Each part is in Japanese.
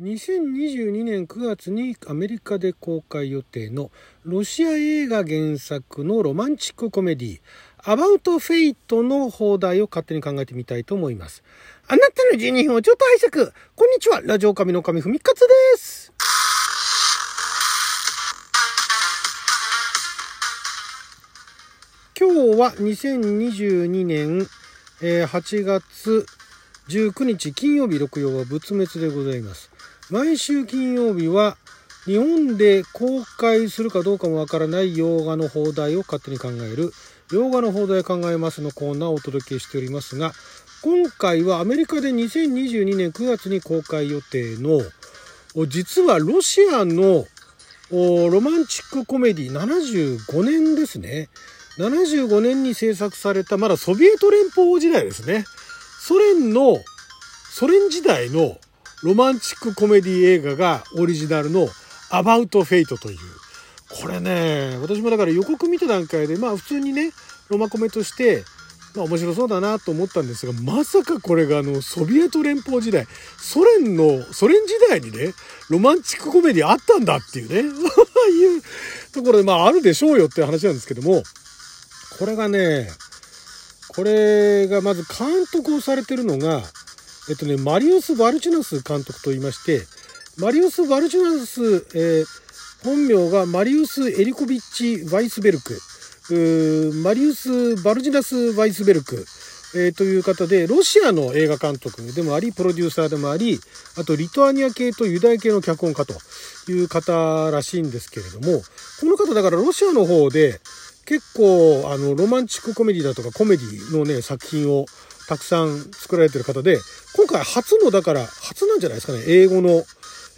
2022年9月にアメリカで公開予定のロシア映画原作のロマンチックコメディ About Fate の邦題を勝手に考えてみたいと思います。あなたの12分をちょっと拝借。こんにちは。ラジオ神の神ふみかつです。今日は2022年8月19日金曜日6曜は仏滅でございます。毎週金曜日は日本で公開するかどうかもわからない洋画の放題を勝手に考える洋画の放題考えますのコーナーをお届けしておりますが今回はアメリカで2022年9月に公開予定の実はロシアのロマンチックコメディ75年ですね。75年に制作されたまだソビエト連邦時代ですね。ソ連のソ連時代のロマンチックコメディ映画がオリジナルの About Fate という。これね、私もだから予告見た段階で、まあ普通にね、ロマコメとして、まあ面白そうだなと思ったんですが、まさかこれがあの、ソビエト連邦時代、ソ連の、ソ連時代にね、ロマンチックコメディあったんだっていうね、いうところで、まああるでしょうよって話なんですけども、これがね、これがまず監督をされてるのが、えっとね、マリウス・バルチュナス監督と言いまして、マリウス・バルチュナス、えー、本名がマリウス・エリコビッチ・ワイスベルク、マリウス・バルジナス・ワイスベルク、えー、という方で、ロシアの映画監督でもあり、プロデューサーでもあり、あとリトアニア系とユダヤ系の脚本家という方らしいんですけれども、この方だからロシアの方で結構あのロマンチックコメディだとかコメディのね作品をたくさん作られてる方で、今回初の、だから、初なんじゃないですかね、英語の、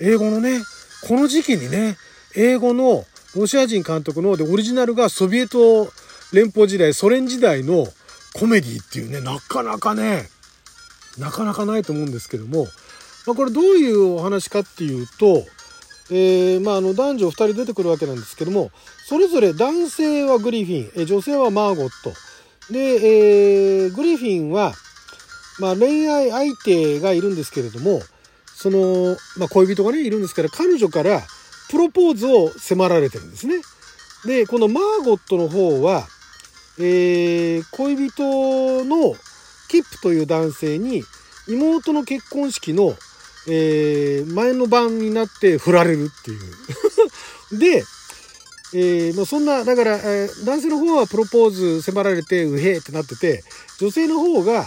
英語のね、この時期にね、英語のロシア人監督ので、オリジナルがソビエト連邦時代、ソ連時代のコメディっていうね、なかなかね、なかなかないと思うんですけども、まあ、これどういうお話かっていうと、えー、まあ、あの男女2人出てくるわけなんですけどもそれぞれ男性はグリフィン女性はマーゴット。で、えー、グリフィンは、まあ、恋愛相手がいるんですけれども、その、まあ、恋人がね、いるんですから、彼女からプロポーズを迫られてるんですね。で、このマーゴットの方は、えー、恋人のキップという男性に妹の結婚式の、えー、前の晩になって振られるっていう。で、えー、まあ、そんな、だから、えー、男性の方はプロポーズ迫られて、うへーってなってて、女性の方が、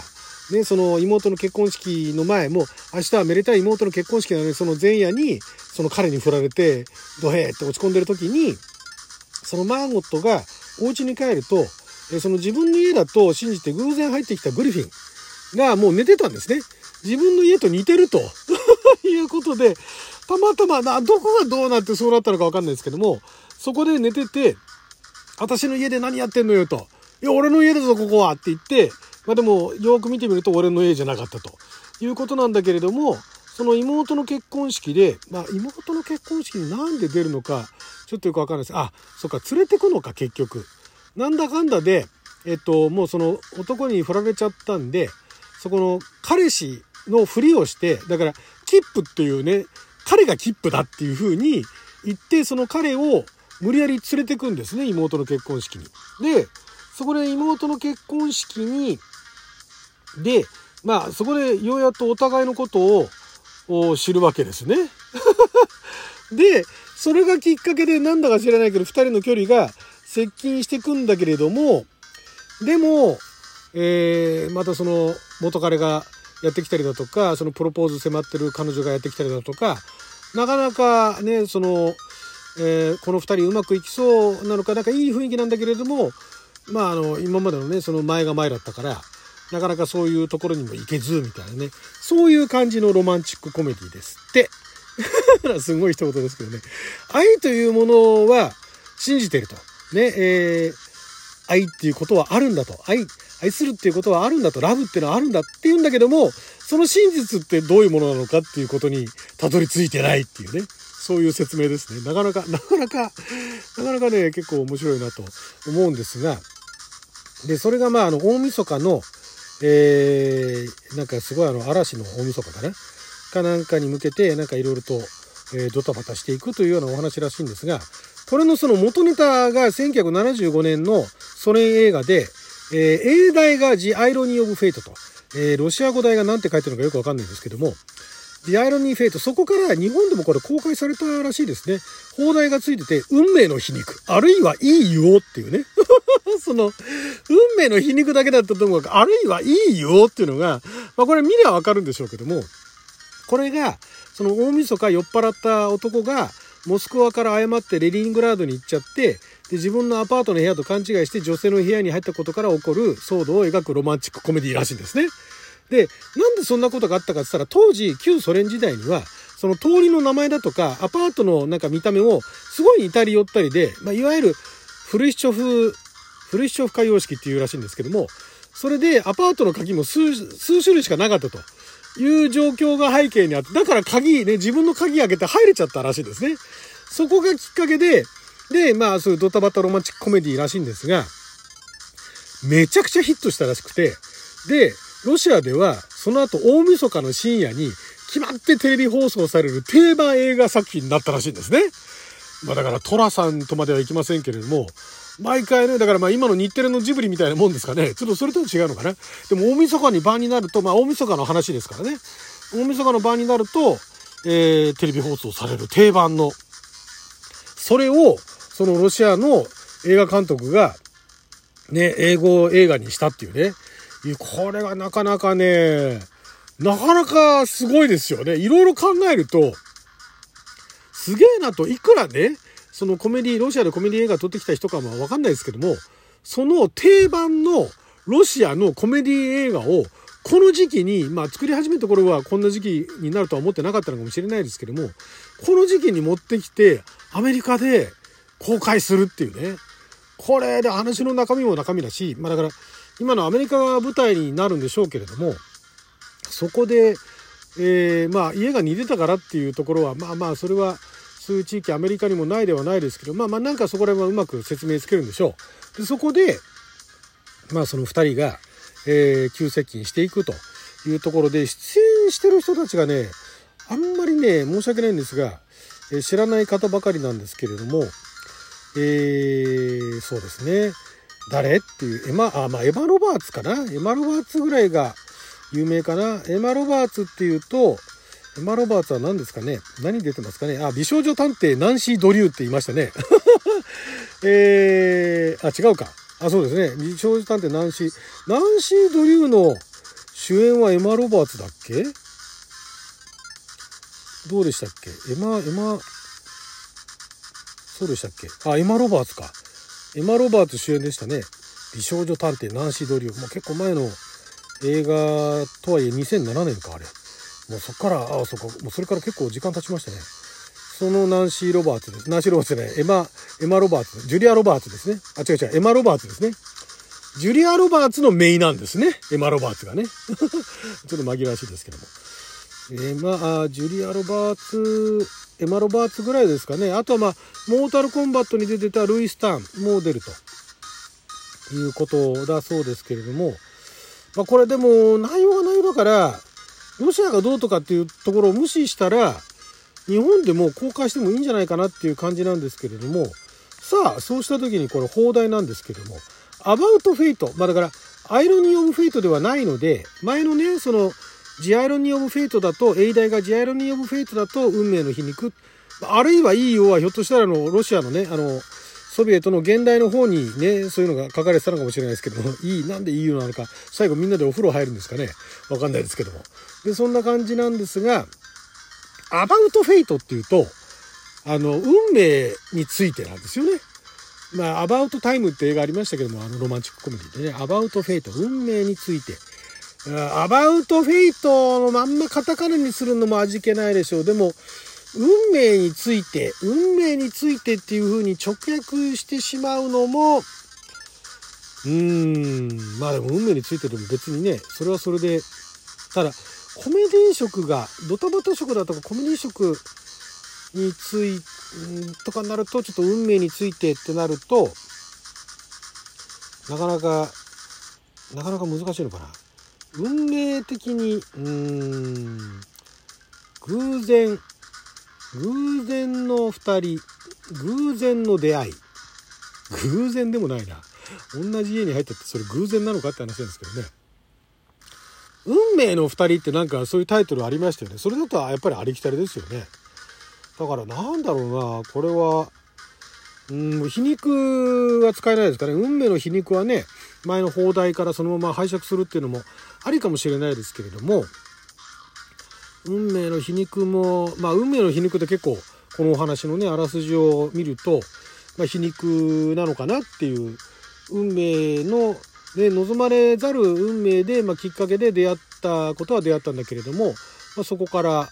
ね、その妹の結婚式の前も、明日はめでたい妹の結婚式なのに、その前夜に、その彼に振られて、ドヘーって落ち込んでる時に、そのマーゴットがお家に帰ると、えその自分の家だと信じて偶然入ってきたグリフィンがもう寝てたんですね。自分の家と似てると いうことで、たまたまな、どこがどうなってそうなったのかわかんないですけども、そこで寝てて、私の家で何やってんのよと。いや、俺の家だぞ、ここはって言って、まあでも、よく見てみると俺の家じゃなかったということなんだけれども、その妹の結婚式で、まあ妹の結婚式になんで出るのか、ちょっとよくわかんないです。あ、そっか、連れてくのか、結局。なんだかんだで、えっと、もうその男に振られちゃったんで、そこの彼氏のふりをして、だから、キップっていうね、彼がキップだっていう風に言って、その彼を無理やり連れてくんですね、妹の結婚式に。で、そこで妹の結婚式に、で、まあ、そこでようやっとお互いのことを知るわけですね。で、それがきっかけでなんだか知らないけど、2人の距離が接近してくんだけれども、でも、えー、またその元彼がやってきたりだとか、そのプロポーズ迫ってる彼女がやってきたりだとか、なかなかね、その、えー、この2人うまくいきそうなのか、なんかいい雰囲気なんだけれども、まあ、あの、今までのね、その前が前だったから、なかなかそういうところにも行けず、みたいなね。そういう感じのロマンチックコメディですって。すごい一言ですけどね。愛というものは信じてると。ね、えー、愛っていうことはあるんだと。愛、愛するっていうことはあるんだと。ラブっていうのはあるんだって言うんだけども、その真実ってどういうものなのかっていうことにたどり着いてないっていうね。そういう説明ですね。なかなか、なかなか、なかなかね、結構面白いなと思うんですが、で、それがまあ、あの、大晦日の、えー、なんかすごいあの、嵐の大晦日かな？かなんかに向けてなんかいろいろと、えー、ドタバタしていくというようなお話らしいんですがこれのその元ネタが1975年のソ連映画で、えー、英題が The Irony of Fate と、えー、ロシア語題が何て書いてるのかよくわかんないんですけども The Irony of Fate そこから日本でもこれ公開されたらしいですね。放題がついてて運命の皮肉。あるいはいいよっていうね。その運命の皮肉だけだったと思うあるいはいいよっていうのが、まあ、これ見りゃわかるんでしょうけどもこれがその大晦日酔っ払った男がモスクワから誤ってレリングラードに行っちゃってで自分のアパートの部屋と勘違いして女性の部屋に入ったことから起こる騒動を描くロマンチックコメディらしいんですね。でなんでそんなことがあったかって言ったら当時旧ソ連時代にはその通りの名前だとかアパートのなんか見た目をすごい似たり寄ったりで、まあ、いわゆるフルシチョフフルシチョフ化様式っていうらしいんですけどもそれでアパートの鍵も数数種類しかなかったと。いう状況が背景にあって、だから鍵ね、自分の鍵開けて入れちゃったらしいですね。そこがきっかけで、で、まあ、そういうドタバタロマンチックコメディらしいんですが、めちゃくちゃヒットしたらしくて、で、ロシアでは、その後大晦日の深夜に、決まってテレビ放送される定番映画作品になったらしいんですね。まあだからトラさんとまではいきませんけれども、毎回ね、だからまあ今の日テレのジブリみたいなもんですかね。ちょっとそれとも違うのかな。でも大晦日に晩になると、まあ大晦日の話ですからね。大晦日の晩になると、えー、テレビ放送される定番の。それを、そのロシアの映画監督が、ね、英語映画にしたっていうね。これがなかなかね、なかなかすごいですよね。いろいろ考えると、すげえなと、いくらね、そのコメディ、ロシアでコメディ映画撮ってきた人かもわかんないですけども、その定番のロシアのコメディ映画をこの時期に、まあ作り始めた頃はこんな時期になるとは思ってなかったのかもしれないですけども、この時期に持ってきてアメリカで公開するっていうね。これで話の中身も中身だし、まあだから今のアメリカが舞台になるんでしょうけれども、そこで、えー、まあ家が似てたからっていうところは、まあまあそれはそういう地域アメリカにもないではないですけどまあまあなんかそこら辺はうまく説明つけるんでしょう。でそこでまあその2人が、えー、急接近していくというところで出演してる人たちがねあんまりね申し訳ないんですが、えー、知らない方ばかりなんですけれどもえー、そうですね誰っていうエマあまあエマ・ロバーツかな？エマ・ロバーツぐらいが有名かな？エマ・ロバーツっていうとエマ・ロバーツは何ですかね？何出てますかね？あ、美少女探偵ナンシー・ドリューって言いましたね。えー、あ、違うか。あ、そうですね。美少女探偵ナンシー。ナンシー・ドリューの主演はエマ・ロバーツだっけ？どうでしたっけ？エマ、エマ、そうでしたっけ？あ、エマ・ロバーツか。エマ・ロバーツ主演でしたね。美少女探偵ナンシー・ドリュー。もう結構前の映画とはいえ2007年か、あれ。もうそっから、ああ、そっか、もうそれから結構時間経ちましたね。そのナンシー・ロバーツです。ナンシー・ロバーツじゃない、エマ、エマ・ロバーツ、ジュリア・ロバーツですね。あ、違う違う、エマ・ロバーツですね。ジュリア・ロバーツのメイなんですね。エマ・ロバーツがね。ちょっと紛らわしいですけども。エマ、あ、ジュリア・ロバーツ、エマ・ロバーツぐらいですかね。あとはまあ、モータルコンバットに出てたルイス・タン、モデルと。いうことだそうですけれども、まあこれでも内容が内容だから、ロシアがどうとかっていうところを無視したら、日本でも公開してもいいんじゃないかなっていう感じなんですけれども、さあ、そうした時にこれ邦題なんですけども、 About Fate、まあだから、 Irony of Fate ではないので、前のね、その、 The Irony of Fate だと、英題が The Irony of Fate だと、運命の皮肉、あるいはいい湯を、ひょっとしたらあの、ロシアのね、あの、ソビエトの原題の方にね、そういうのが書かれてたのかもしれないですけども、いい、なんでいい湯なのか、最後みんなでお風呂入るんですかね。わかんないですけども。で、そんな感じなんですが、 About Fate っていうと、あの、運命についてなんですよね。まあ、 About Time って映画ありましたけども、あのロマンチックコメディでね、 About Fate、運命について。 About Fate のまんまカタカナにするのも味気ないでしょう。でも、運命について、運命についてっていう風に直訳してしまうのも、うーん、まあでも運命についてでも別にね、それはそれで、ただ、コメディ色が、ドタバタ色だとかコメディ色についとかになると、ちょっと運命についてってなると、なかなか、なかなか難しいのかな。運命的に、うーん、偶然、偶然の二人、偶然の出会い。偶然でもないな。同じ家に入ったってそれ偶然なのかって話なんですけどね。運命の二人ってなんかそういうタイトルありましたよね。それだとやっぱりありきたりですよね。だからなんだろうな、これは、うん、皮肉は使えないですかね。運命の皮肉はね、前の放題からそのまま拝借するっていうのもありかもしれないですけれども、運命の皮肉も、まあ運命の皮肉って結構このお話のね、あらすじを見ると、まあ、皮肉なのかなっていう運命の、ね、望まれざる運命で、まあ、きっかけで出会ったことは出会ったんだけれども、まあ、そこから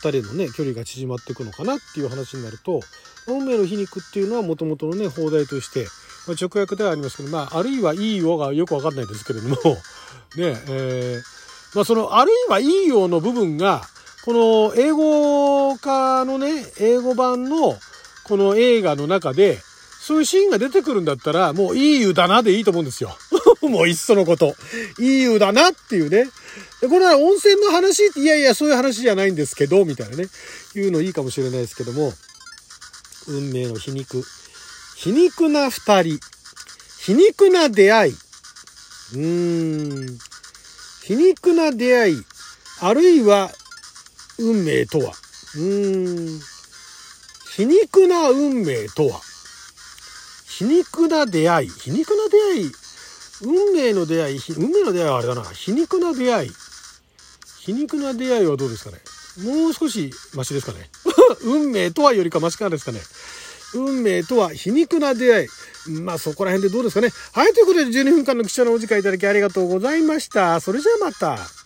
2人のね距離が縮まっていくのかなっていう話になると運命の皮肉っていうのはもともとのね放題として、まあ、直訳ではありますけど、まあ、あるいはいいよがよくわかんないですけれども ねえー、まあ、そのあるいはいいよの部分がこの英語化のね英語版のこの映画の中でそういうシーンが出てくるんだったら、もういい湯だなでいいと思うんですよ。もういっそのこと。いい湯だなっていうね。で、これは温泉の話って、いやいや、そういう話じゃないんですけど、みたいなね。いうのいいかもしれないですけども、運命の皮肉。皮肉な二人。皮肉な出会い。うーん。皮肉な出会い。あるいは、運命とは。うーん。皮肉な運命とは。皮肉な出会い。皮肉な出会い。運命の出会い。運命の出会いはあれだな。皮肉な出会い。皮肉な出会いはどうですかね。もう少しマシですかね。運命とはよりかマシかですかね。運命とは皮肉な出会い。まあそこら辺でどうですかね。はい、ということで12分間の貴重なお時間いただきありがとうございました。それじゃあまた。